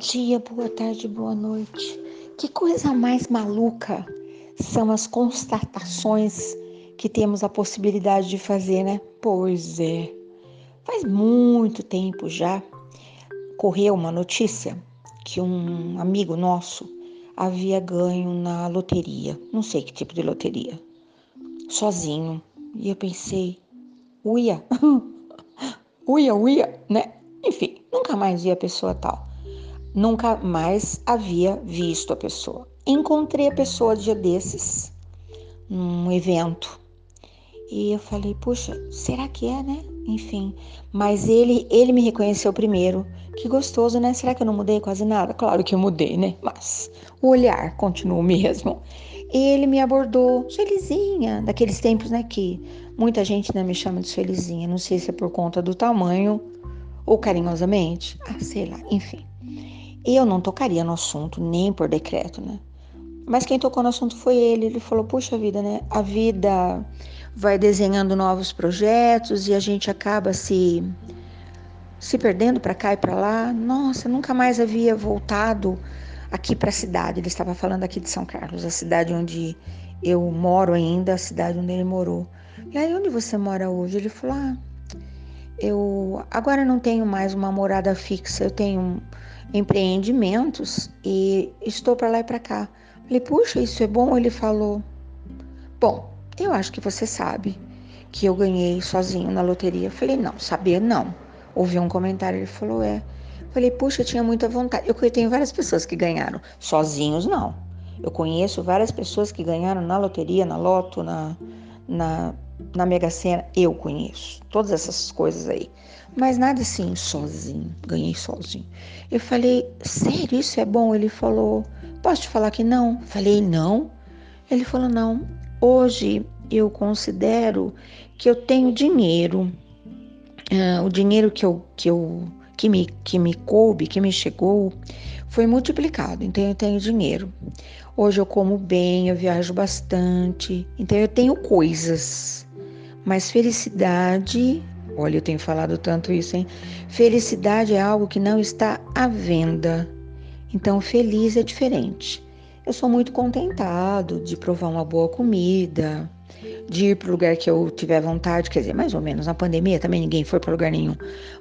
dia, boa tarde, boa noite. Que coisa mais maluca são as constatações que temos a possibilidade de fazer, né? Pois é. Faz muito tempo já correu uma notícia que um amigo nosso havia ganho na loteria, não sei que tipo de loteria, sozinho. E eu pensei, uia, uia, uia, né? Enfim, nunca mais vi a pessoa tal. Nunca mais havia visto a pessoa. Encontrei a pessoa dia desses, num evento. E eu falei, puxa, será que é, né? Enfim, mas ele, ele me reconheceu primeiro. Que gostoso, né? Será que eu não mudei quase nada? Claro que eu mudei, né? Mas o olhar continua o mesmo. Ele me abordou, Felizinha, daqueles tempos, né, que muita gente né, me chama de Felizinha. Não sei se é por conta do tamanho ou carinhosamente. Ah, sei lá, enfim. Eu não tocaria no assunto, nem por decreto, né? Mas quem tocou no assunto foi ele. Ele falou: Puxa vida, né? A vida vai desenhando novos projetos e a gente acaba se se perdendo para cá e para lá. Nossa, nunca mais havia voltado aqui para a cidade. Ele estava falando aqui de São Carlos, a cidade onde eu moro ainda, a cidade onde ele morou. E aí, onde você mora hoje? Ele falou: Ah, eu agora não tenho mais uma morada fixa, eu tenho empreendimentos e estou para lá e para cá. Falei, puxa, isso é bom? Ele falou, bom, eu acho que você sabe que eu ganhei sozinho na loteria. Falei, não, saber não. Ouvi um comentário, ele falou, é. Falei, puxa, eu tinha muita vontade. Eu tenho várias pessoas que ganharam, sozinhos não. Eu conheço várias pessoas que ganharam na loteria, na loto, na, na, na Mega Sena. Eu conheço todas essas coisas aí. Mas nada assim, sozinho, ganhei sozinho. Eu falei, sério, isso é bom? Ele falou, posso te falar que não? Falei, não. Ele falou, não. Hoje eu considero que eu tenho dinheiro. Uh, o dinheiro que eu, que eu que me, que me coube, que me chegou, foi multiplicado. Então eu tenho dinheiro. Hoje eu como bem, eu viajo bastante. Então eu tenho coisas. Mas felicidade Olha, eu tenho falado tanto isso, hein? Felicidade é algo que não está à venda. Então, feliz é diferente. Eu sou muito contentado de provar uma boa comida, de ir para o lugar que eu tiver vontade, quer dizer, mais ou menos. Na pandemia também ninguém foi para lugar nenhum.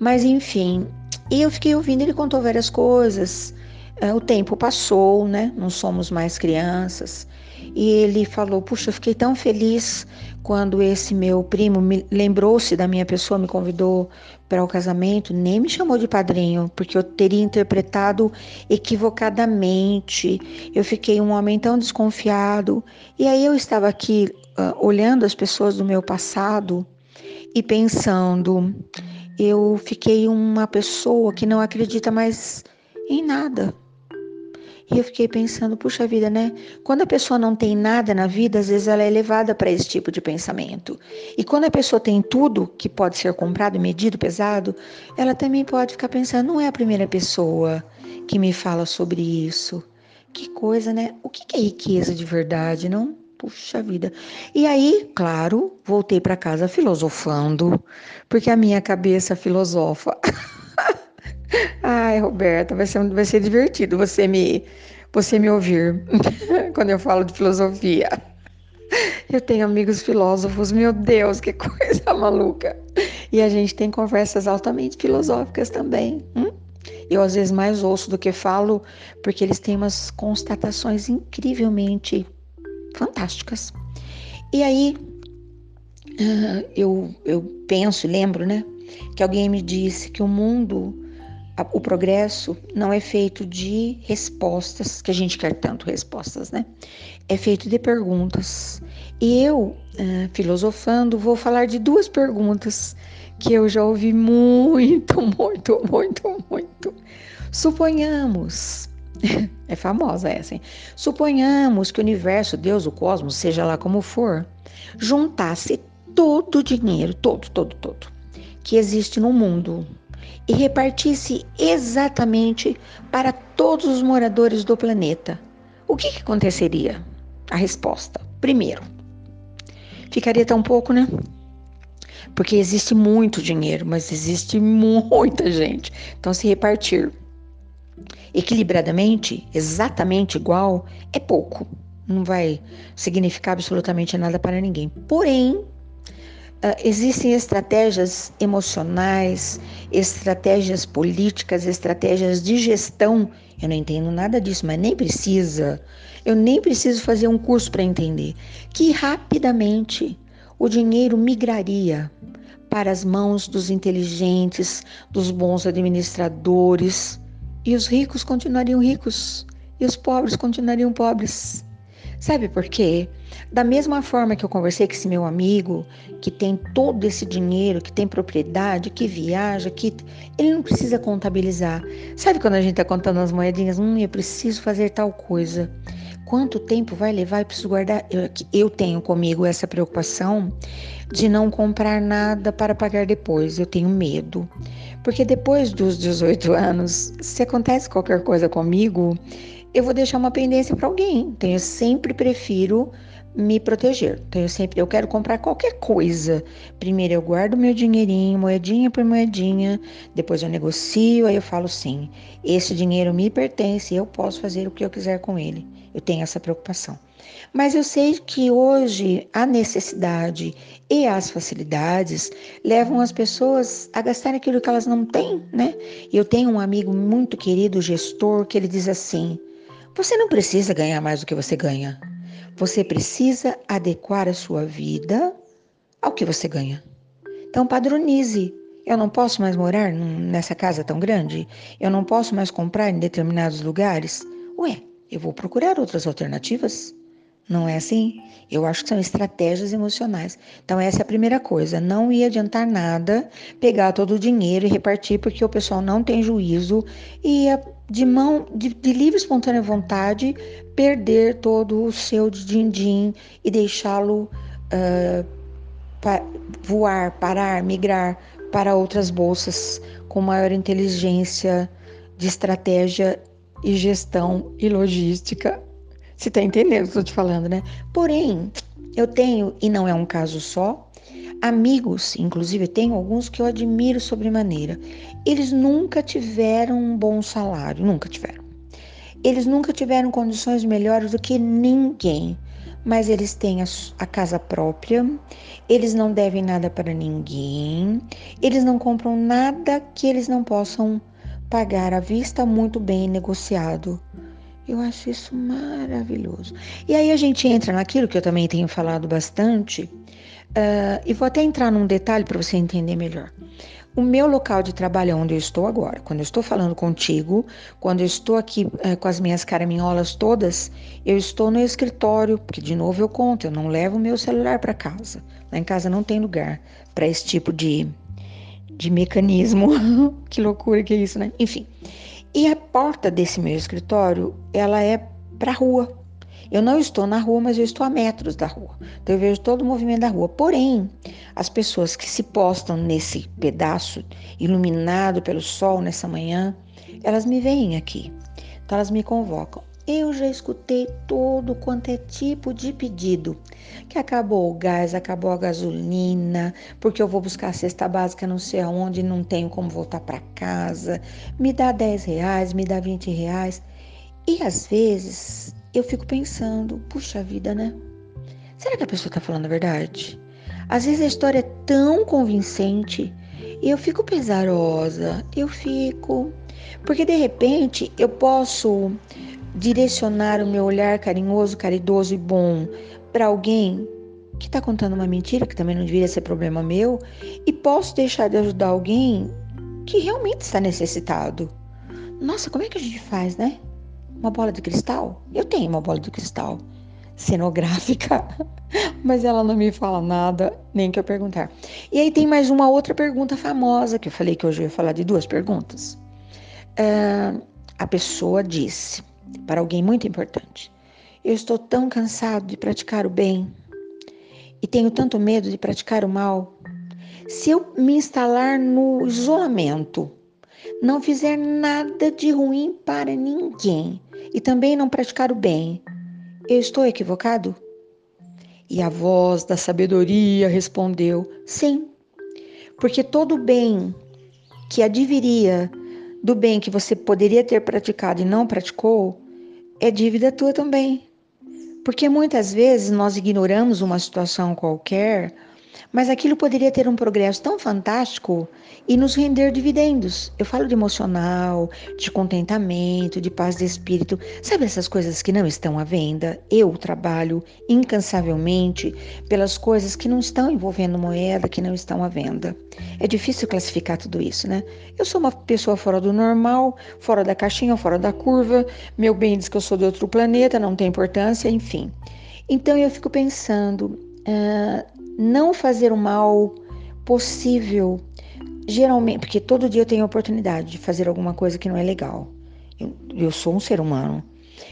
Mas, enfim, e eu fiquei ouvindo, ele contou várias coisas. É, o tempo passou, né? Não somos mais crianças. E ele falou: Puxa, eu fiquei tão feliz quando esse meu primo me lembrou-se da minha pessoa, me convidou para o casamento, nem me chamou de padrinho, porque eu teria interpretado equivocadamente. Eu fiquei um homem tão desconfiado. E aí eu estava aqui uh, olhando as pessoas do meu passado e pensando: eu fiquei uma pessoa que não acredita mais em nada. E eu fiquei pensando, puxa vida, né? Quando a pessoa não tem nada na vida, às vezes ela é levada para esse tipo de pensamento. E quando a pessoa tem tudo que pode ser comprado, medido, pesado, ela também pode ficar pensando, não é a primeira pessoa que me fala sobre isso. Que coisa, né? O que é riqueza de verdade, não? Puxa vida. E aí, claro, voltei para casa filosofando, porque a minha cabeça filosofa. Ai, Roberta, vai ser, vai ser divertido você me, você me ouvir quando eu falo de filosofia. Eu tenho amigos filósofos, meu Deus, que coisa maluca. E a gente tem conversas altamente filosóficas também. Hum? Eu às vezes mais ouço do que falo, porque eles têm umas constatações incrivelmente fantásticas. E aí uh, eu, eu penso, lembro, né, que alguém me disse que o mundo o progresso não é feito de respostas, que a gente quer tanto respostas, né? É feito de perguntas. E eu, uh, filosofando, vou falar de duas perguntas que eu já ouvi muito, muito, muito, muito. Suponhamos, é famosa essa, hein? Suponhamos que o universo, Deus, o cosmos, seja lá como for, juntasse todo o dinheiro, todo, todo, todo, que existe no mundo, e repartisse exatamente para todos os moradores do planeta, o que, que aconteceria? A resposta: primeiro, ficaria tão pouco, né? Porque existe muito dinheiro, mas existe muita gente. Então, se repartir equilibradamente, exatamente igual, é pouco. Não vai significar absolutamente nada para ninguém. Porém, existem estratégias emocionais, estratégias políticas, estratégias de gestão. Eu não entendo nada disso, mas nem precisa. Eu nem preciso fazer um curso para entender que rapidamente o dinheiro migraria para as mãos dos inteligentes, dos bons administradores, e os ricos continuariam ricos e os pobres continuariam pobres. Sabe por quê? Da mesma forma que eu conversei com esse meu amigo, que tem todo esse dinheiro, que tem propriedade, que viaja, que ele não precisa contabilizar. Sabe quando a gente está contando as moedinhas? Hum, eu preciso fazer tal coisa. Quanto tempo vai levar? Eu preciso guardar. Eu, eu tenho comigo essa preocupação de não comprar nada para pagar depois. Eu tenho medo. Porque depois dos 18 anos, se acontece qualquer coisa comigo, eu vou deixar uma pendência para alguém. Então eu sempre prefiro me proteger. Então eu sempre eu quero comprar qualquer coisa. Primeiro eu guardo meu dinheirinho, moedinha por moedinha, depois eu negocio, aí eu falo sim, esse dinheiro me pertence, eu posso fazer o que eu quiser com ele. Eu tenho essa preocupação. Mas eu sei que hoje a necessidade e as facilidades levam as pessoas a gastar aquilo que elas não têm, né? Eu tenho um amigo muito querido, gestor, que ele diz assim: você não precisa ganhar mais do que você ganha. Você precisa adequar a sua vida ao que você ganha. Então, padronize. Eu não posso mais morar nessa casa tão grande? Eu não posso mais comprar em determinados lugares? Ué, eu vou procurar outras alternativas. Não é assim? Eu acho que são estratégias emocionais. Então, essa é a primeira coisa. Não ia adiantar nada pegar todo o dinheiro e repartir, porque o pessoal não tem juízo e ia de mão de, de livre espontânea vontade perder todo o seu din-din e deixá-lo uh, voar, parar, migrar para outras bolsas com maior inteligência de estratégia e gestão e logística. Você está entendendo o que eu estou te falando, né? Porém, eu tenho, e não é um caso só, amigos, inclusive tenho alguns que eu admiro sobremaneira. Eles nunca tiveram um bom salário, nunca tiveram. Eles nunca tiveram condições melhores do que ninguém, mas eles têm a, casa própria, eles não devem nada para ninguém, eles não compram nada que eles não possam pagar à vista muito bem negociado. Eu acho isso maravilhoso. E aí a gente entra naquilo que eu também tenho falado bastante, Uh, e vou até entrar num detalhe para você entender melhor. O meu local de trabalho é onde eu estou agora. Quando eu estou falando contigo, quando eu estou aqui uh, com as minhas caraminholas todas, eu estou no escritório, porque de novo eu conto, eu não levo o meu celular para casa. Lá em casa não tem lugar para esse tipo de, de mecanismo. que loucura que é isso, né? Enfim. E a porta desse meu escritório, ela é para rua. Eu não estou na rua, mas eu estou a metros da rua. Então eu vejo todo o movimento da rua. Porém, as pessoas que se postam nesse pedaço iluminado pelo sol nessa manhã, elas me veem aqui. Então elas me convocam. Eu já escutei todo quanto é tipo de pedido. Que acabou o gás, acabou a gasolina, porque eu vou buscar a cesta básica não sei aonde, não tenho como voltar para casa. Me dá 10 reais, me dá 20 reais. E às vezes eu fico pensando, puxa vida, né? Será que a pessoa está falando a verdade? Às vezes a história é tão convincente e eu fico pesarosa, eu fico. Porque de repente eu posso direcionar o meu olhar carinhoso, caridoso e bom para alguém que está contando uma mentira, que também não deveria ser problema meu, e posso deixar de ajudar alguém que realmente está necessitado. Nossa, como é que a gente faz, né? Uma bola de cristal? Eu tenho uma bola de cristal cenográfica, mas ela não me fala nada, nem que eu perguntar. E aí tem mais uma outra pergunta famosa, que eu falei que hoje eu ia falar de duas perguntas. Uh, a pessoa disse para alguém muito importante: Eu estou tão cansado de praticar o bem e tenho tanto medo de praticar o mal. Se eu me instalar no isolamento, não fizer nada de ruim para ninguém e também não praticar o bem, eu estou equivocado? E a voz da sabedoria respondeu: Sim, porque todo bem que adviria do bem que você poderia ter praticado e não praticou, é dívida tua também. Porque muitas vezes nós ignoramos uma situação qualquer mas aquilo poderia ter um progresso tão fantástico e nos render dividendos. Eu falo de emocional, de contentamento, de paz de espírito. Sabe essas coisas que não estão à venda? Eu trabalho incansavelmente pelas coisas que não estão envolvendo moeda, que não estão à venda. É difícil classificar tudo isso, né? Eu sou uma pessoa fora do normal, fora da caixinha, fora da curva. Meu bem diz que eu sou de outro planeta, não tem importância, enfim. Então eu fico pensando. Uh, não fazer o mal possível. Geralmente, porque todo dia eu tenho a oportunidade de fazer alguma coisa que não é legal. Eu, eu sou um ser humano.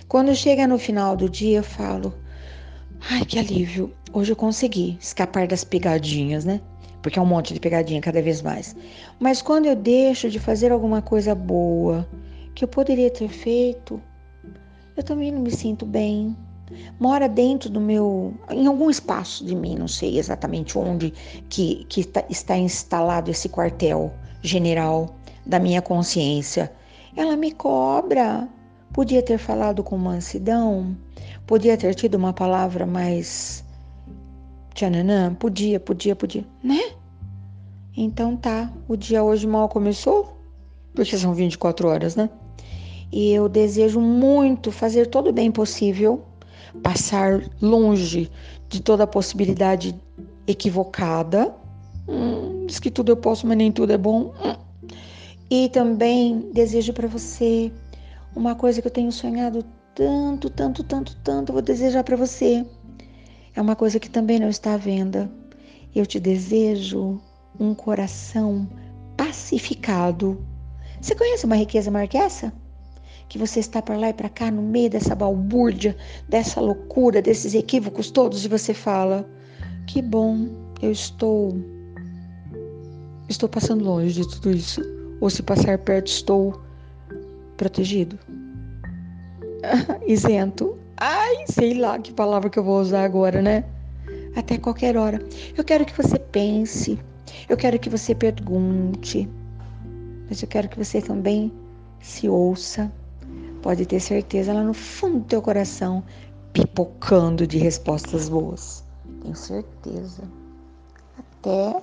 Quando chega no final do dia, eu falo: ai, que alívio, hoje eu consegui escapar das pegadinhas, né? Porque é um monte de pegadinha cada vez mais. Mas quando eu deixo de fazer alguma coisa boa que eu poderia ter feito, eu também não me sinto bem mora dentro do meu, em algum espaço de mim, não sei exatamente onde que, que está, está instalado esse quartel general da minha consciência. Ela me cobra. Podia ter falado com mansidão, podia ter tido uma palavra mais tchananã, podia, podia, podia, né? Então tá, o dia hoje mal começou, porque são 24 horas, né? E eu desejo muito fazer todo o bem possível passar longe de toda possibilidade equivocada. Hum, diz que tudo eu posso, mas nem tudo é bom. Hum. E também desejo para você uma coisa que eu tenho sonhado tanto, tanto, tanto, tanto, vou desejar para você. É uma coisa que também não está à venda. Eu te desejo um coração pacificado. Você conhece uma riqueza maior que essa? Que você está para lá e para cá no meio dessa balbúrdia, dessa loucura, desses equívocos todos e você fala: "Que bom, eu estou estou passando longe de tudo isso, ou se passar perto estou protegido". Isento. Ai, sei lá que palavra que eu vou usar agora, né? Até qualquer hora. Eu quero que você pense, eu quero que você pergunte, mas eu quero que você também se ouça pode ter certeza lá no fundo do teu coração, pipocando de respostas boas. Tenho certeza. Até